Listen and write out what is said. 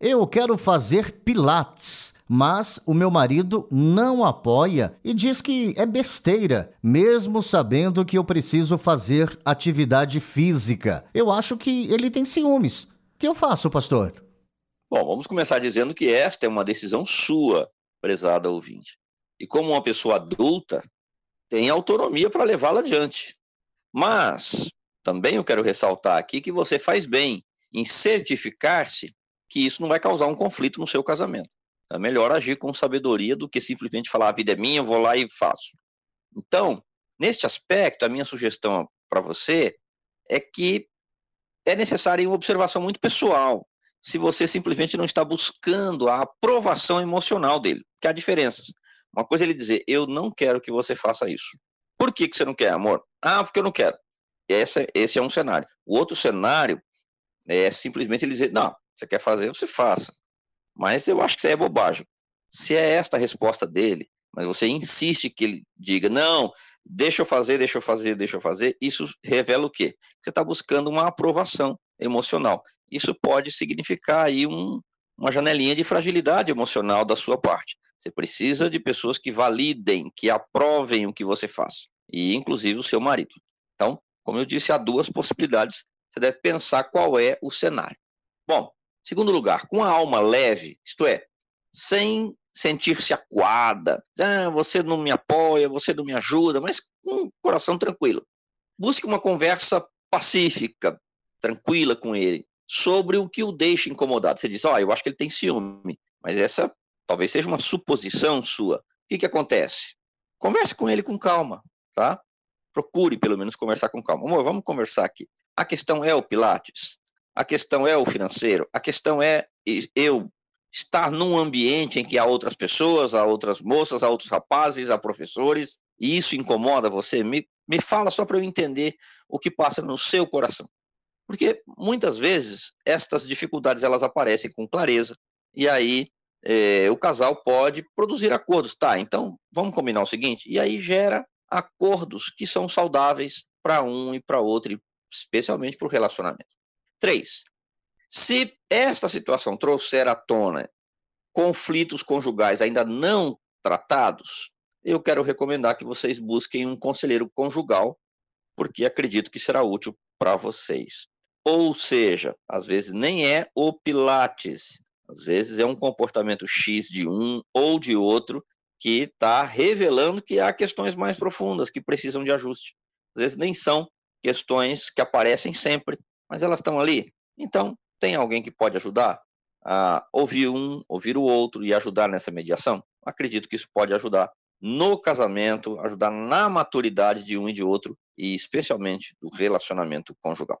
eu quero fazer pilates mas o meu marido não apoia e diz que é besteira, mesmo sabendo que eu preciso fazer atividade física. Eu acho que ele tem ciúmes. O que eu faço, pastor? Bom, vamos começar dizendo que esta é uma decisão sua, prezada ouvinte. E como uma pessoa adulta, tem autonomia para levá-la adiante. Mas também eu quero ressaltar aqui que você faz bem em certificar-se que isso não vai causar um conflito no seu casamento. É melhor agir com sabedoria do que simplesmente falar a vida é minha, eu vou lá e faço. Então, neste aspecto, a minha sugestão para você é que é necessária uma observação muito pessoal. Se você simplesmente não está buscando a aprovação emocional dele, que há diferenças. Uma coisa é ele dizer, eu não quero que você faça isso. Por que, que você não quer, amor? Ah, porque eu não quero. Esse, esse é um cenário. O outro cenário é simplesmente ele dizer, não, você quer fazer, você faça. Mas eu acho que isso aí é bobagem. Se é esta a resposta dele, mas você insiste que ele diga, não, deixa eu fazer, deixa eu fazer, deixa eu fazer, isso revela o quê? Você está buscando uma aprovação emocional. Isso pode significar aí um, uma janelinha de fragilidade emocional da sua parte. Você precisa de pessoas que validem, que aprovem o que você faz, e inclusive o seu marido. Então, como eu disse, há duas possibilidades. Você deve pensar qual é o cenário. Bom, Segundo lugar, com a alma leve, isto é, sem sentir-se acuada, ah, você não me apoia, você não me ajuda, mas com o coração tranquilo. Busque uma conversa pacífica, tranquila com ele, sobre o que o deixa incomodado. Você diz, ó, oh, eu acho que ele tem ciúme, mas essa talvez seja uma suposição sua. O que, que acontece? Converse com ele com calma, tá? Procure pelo menos conversar com calma. Amor, vamos conversar aqui. A questão é o Pilates? A questão é o financeiro, a questão é eu estar num ambiente em que há outras pessoas, há outras moças, há outros rapazes, há professores, e isso incomoda você? Me, me fala só para eu entender o que passa no seu coração. Porque muitas vezes estas dificuldades elas aparecem com clareza, e aí é, o casal pode produzir acordos. Tá, então vamos combinar o seguinte, e aí gera acordos que são saudáveis para um e para outro, especialmente para o relacionamento. Três, se esta situação trouxer à tona conflitos conjugais ainda não tratados, eu quero recomendar que vocês busquem um conselheiro conjugal, porque acredito que será útil para vocês. Ou seja, às vezes nem é o Pilates, às vezes é um comportamento X de um ou de outro que está revelando que há questões mais profundas que precisam de ajuste. Às vezes nem são questões que aparecem sempre, mas elas estão ali. Então, tem alguém que pode ajudar a ouvir um, ouvir o outro e ajudar nessa mediação? Acredito que isso pode ajudar no casamento, ajudar na maturidade de um e de outro e especialmente do relacionamento conjugal.